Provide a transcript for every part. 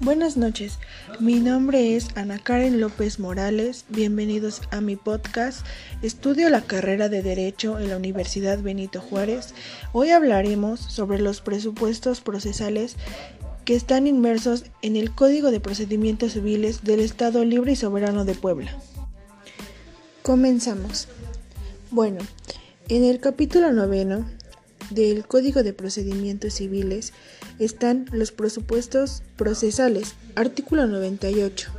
Buenas noches, mi nombre es Ana Karen López Morales, bienvenidos a mi podcast. Estudio la carrera de Derecho en la Universidad Benito Juárez. Hoy hablaremos sobre los presupuestos procesales que están inmersos en el Código de Procedimientos Civiles del Estado Libre y Soberano de Puebla. Comenzamos. Bueno, en el capítulo noveno del Código de Procedimientos Civiles están los presupuestos procesales, artículo 98.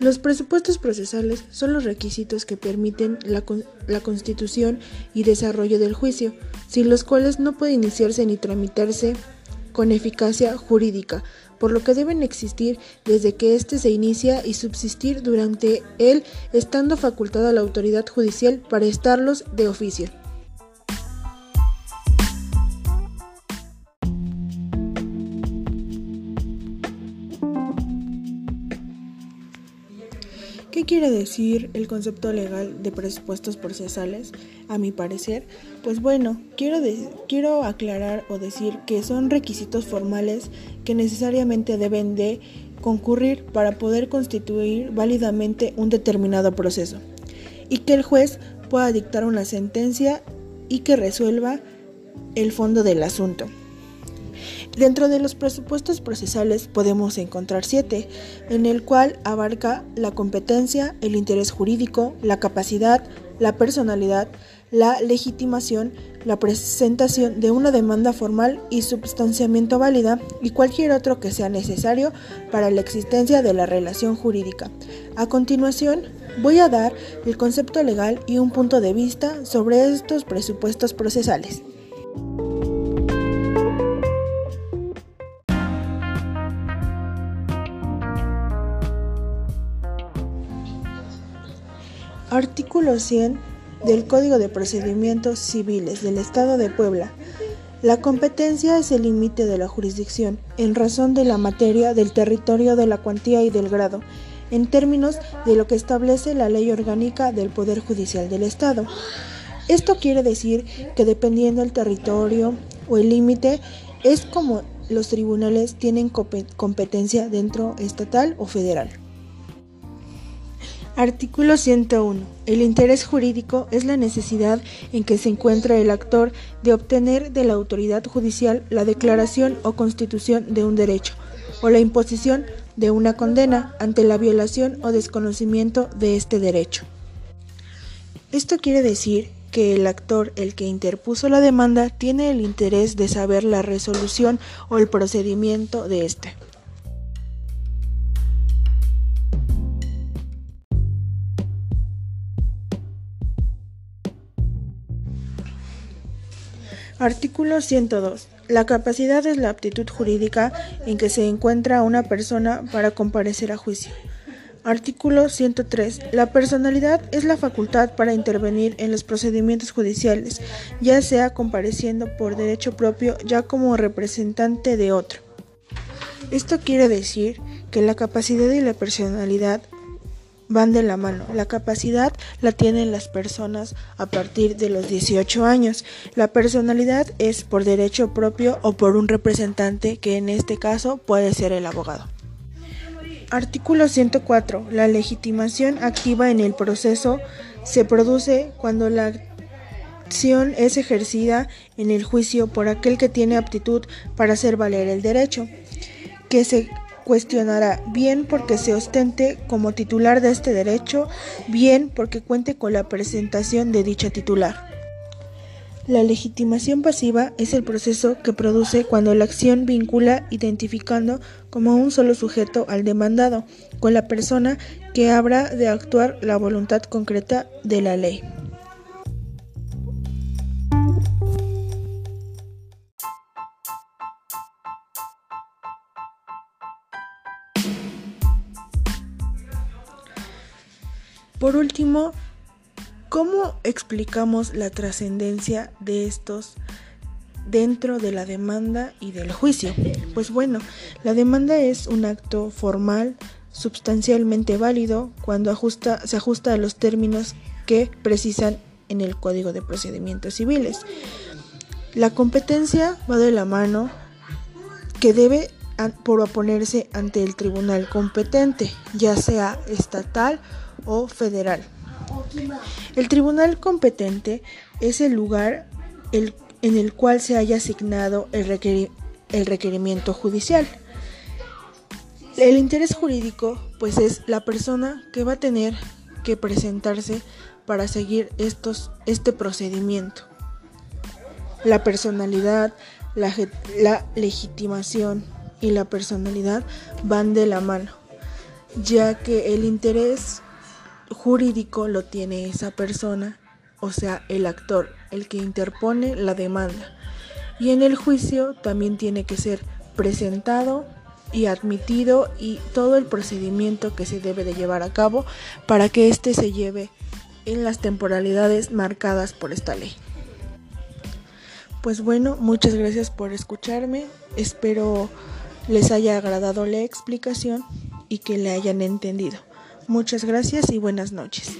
Los presupuestos procesales son los requisitos que permiten la, constitución y desarrollo del juicio, sin los cuales no puede iniciarse ni tramitarse con eficacia jurídica, por lo que deben existir desde que éste se inicia y subsistir durante él, estando facultada la autoridad judicial para estarlos de oficio. ¿Qué quiere decir el concepto legal de presupuestos procesales? A mi parecer, pues bueno, quiero, quiero aclarar o decir que son requisitos formales que necesariamente deben de concurrir para poder constituir válidamente un determinado proceso y que el juez pueda dictar una sentencia y que resuelva el fondo del asunto. Dentro de los presupuestos procesales podemos encontrar siete, en el cual abarca la competencia, el interés jurídico, la capacidad, la personalidad, la legitimación, la presentación de una demanda formal y substanciamiento válida y cualquier otro que sea necesario para la existencia de la relación jurídica. A continuación, voy a dar el concepto legal y un punto de vista sobre estos presupuestos procesales. Artículo 100 del Código de Procedimientos Civiles del Estado de Puebla. La competencia es el límite de la jurisdicción en razón de la materia, del territorio, de la cuantía y del grado, en términos de lo que establece la ley orgánica del Poder Judicial del Estado. Esto quiere decir que dependiendo del territorio o el límite, es como los tribunales tienen competencia dentro estatal o federal. Artículo 101. El interés jurídico es la necesidad en que se encuentra el actor de obtener de la autoridad judicial la declaración o constitución de un derecho o la imposición de una condena ante la violación o desconocimiento de este derecho. Esto quiere decir que el actor, el que interpuso la demanda, tiene el interés de saber la resolución o el procedimiento de éste. Artículo 102. La capacidad es la aptitud jurídica en que se encuentra una persona para comparecer a juicio. Artículo 103. La personalidad es la facultad para intervenir en los procedimientos judiciales, ya sea compareciendo por derecho propio, ya como representante de otro. Esto quiere decir que la capacidad y la personalidad van de la mano. La capacidad la tienen las personas a partir de los 18 años. La personalidad es por derecho propio o por un representante que en este caso puede ser el abogado. Artículo 104. La legitimación activa en el proceso se produce cuando la acción es ejercida en el juicio por aquel que tiene aptitud para hacer valer el derecho, que se cuestionará bien porque se ostente como titular de este derecho, bien porque cuente con la presentación de dicha titular. La legitimación pasiva es el proceso que produce cuando la acción vincula identificando como un solo sujeto al demandado con la persona que habrá de actuar la voluntad concreta de la ley. Por último, ¿cómo explicamos la trascendencia de estos dentro de la demanda y del juicio? Pues bueno, la demanda es un acto formal, sustancialmente válido, cuando se ajusta a los términos que precisan en el Código de Procedimientos Civiles. La competencia va de la mano que debe por oponerse ante el tribunal competente, ya sea estatal o federal. El tribunal competente es el lugar en el cual se haya asignado el, requerimiento judicial. El interés jurídico, pues es la persona que va a tener que presentarse para seguir estos, este procedimiento. La personalidad, la, la legitimación y la personalidad van de la mano, ya que el interés jurídico lo tiene esa persona, o sea, el actor, el que interpone la demanda. Y en el juicio también tiene que ser presentado y admitido y todo el procedimiento que se debe de llevar a cabo para que éste se lleve en las temporalidades marcadas por esta ley. Pues bueno, muchas gracias por escucharme. Espero les haya agradado la explicación y que le hayan entendido. Muchas gracias y buenas noches.